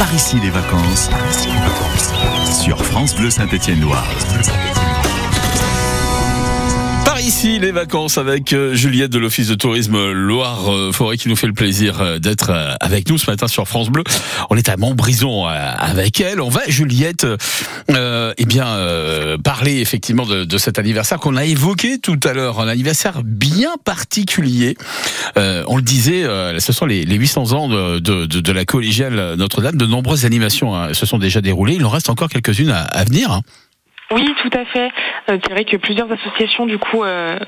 Par ici les vacances. Sur France Bleu Saint-Étienne-Loire. Ici, les vacances avec euh, Juliette de l'Office de tourisme Loire-Forêt qui nous fait le plaisir euh, d'être euh, avec nous ce matin sur France Bleu. On est à Montbrison avec elle. On va, Juliette, euh, eh bien, parler effectivement de, de cet anniversaire qu'on a évoqué tout à l'heure. Un anniversaire bien particulier. Euh, on le disait, ce sont les, les 800 ans de, de, de la collégiale Notre-Dame. De nombreuses animations hein, se sont déjà déroulées. Il en reste encore quelques-unes à, à venir. Hein. Oui, tout à fait. Euh, c'est vrai que plusieurs associations, du coup, euh,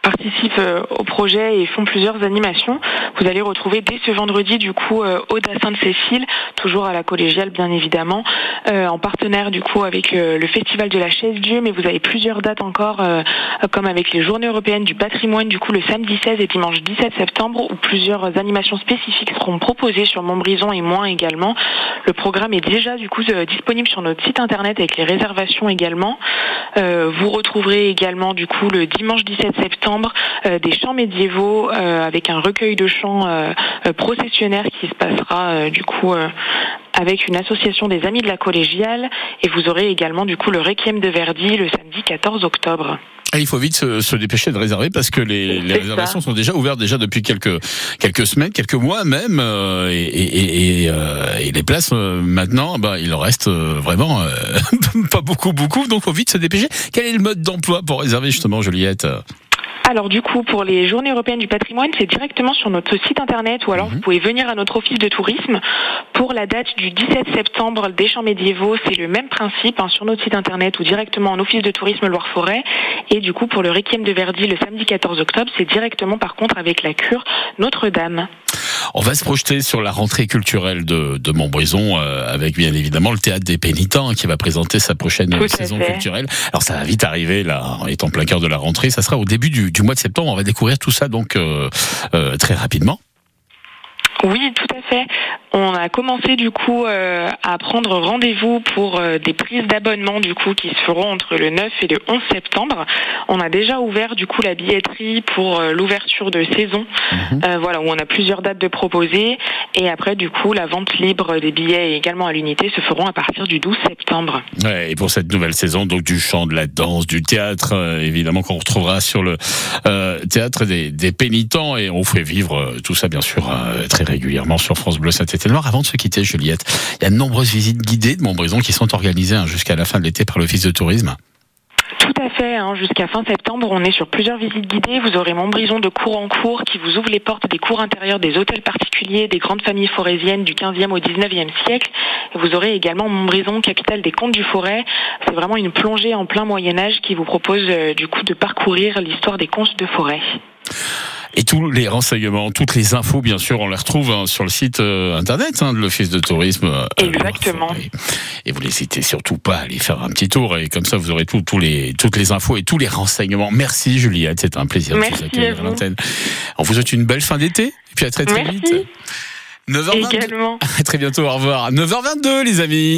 participent euh, au projet et font plusieurs animations. Vous allez retrouver dès ce vendredi du coup euh, Aude à Sainte-Cécile, toujours à la collégiale bien évidemment, en partenaire du coup avec le Festival de la Chaise Dieu, mais vous avez plusieurs dates encore, comme avec les Journées européennes du patrimoine du coup le samedi 16 et dimanche 17 septembre, où plusieurs animations spécifiques seront proposées sur Montbrison et moins également. Le programme est déjà du coup disponible sur notre site internet avec les réservations également. vous retrouverez également du coup le dimanche 17 septembre euh, des chants médiévaux euh, avec un recueil de chants euh, processionnaires qui se passera du coup avec une association des amis de la collégiale et vous aurez également du coup le Requiem de Verdi le samedi 14 octobre. Ah, il faut vite se, dépêcher de réserver parce que les, réservations sont déjà ouvertes déjà depuis quelques quelques semaines, quelques mois même, et, les places maintenant, bah il en reste vraiment pas beaucoup beaucoup, donc faut vite se dépêcher. Quel est le mode d'emploi pour réserver justement, Juliette? Alors du coup, pour les journées européennes du patrimoine, c'est directement sur notre site internet ou alors vous mhm. pouvez venir à notre office de tourisme. Pour la date du 17 septembre des champs médiévaux, c'est le même principe hein, sur notre site internet ou directement en office de tourisme Loire-Forêt. Et du coup, pour le Requiem de Verdi le samedi 14 octobre, c'est directement par contre avec la cure Notre-Dame. On va se projeter sur la rentrée culturelle de, de Montbrison euh, avec bien évidemment le théâtre des pénitents qui va présenter sa prochaine saison culturelle. Alors ça va vite arriver là, en étant plein cœur de la rentrée. Ça sera au début du, du mois de septembre. On va découvrir tout ça donc euh, euh, très rapidement. Oui, tout à fait. On a commencé du coup euh, à prendre rendez-vous pour euh, des prises d'abonnement du coup qui se feront entre le 9 et le 11 septembre. On a déjà ouvert du coup la billetterie pour euh, l'ouverture de saison. Mhm. voilà où on a plusieurs dates de proposer et après du coup la vente libre des billets également à l'unité se feront à partir du 12 septembre. Ouais, et pour cette nouvelle saison donc du chant, de la danse, du théâtre évidemment qu'on retrouvera sur le théâtre des, des, pénitents et on fait vivre tout ça bien sûr très régulièrement sur France Bleu Saint-Étienne avant de se quitter, Juliette, il y a de nombreuses visites guidées de Montbrison qui sont organisées hein, jusqu'à la fin de l'été par l'Office de tourisme. Tout à fait. Hein. Jusqu'à fin septembre, on est sur plusieurs visites guidées. Vous aurez Montbrison de cours en cours qui vous ouvre les portes des cours intérieurs des hôtels particuliers des grandes familles forésiennes du 15e au 19e siècle. vous aurez également Montbrison, capitale des contes du forêt. C'est vraiment une plongée en plein Moyen Âge qui vous propose euh, du coup de parcourir l'histoire des contes de forêt. Et tous les renseignements, toutes les infos, bien sûr, on les retrouve hein, sur le site euh, internet hein, de l'Office de tourisme. Euh, Exactement. Et, vous n'hésitez surtout pas à aller faire un petit tour et comme ça vous aurez tous les, toutes les infos et tous les renseignements. Merci Juliette, c'est un plaisir de vous accueillir à l'antenne. On vous souhaite une belle fin d'été et puis à très très Merci. vite. 9h22. Également. À très bientôt, au revoir. 9h22 les amis.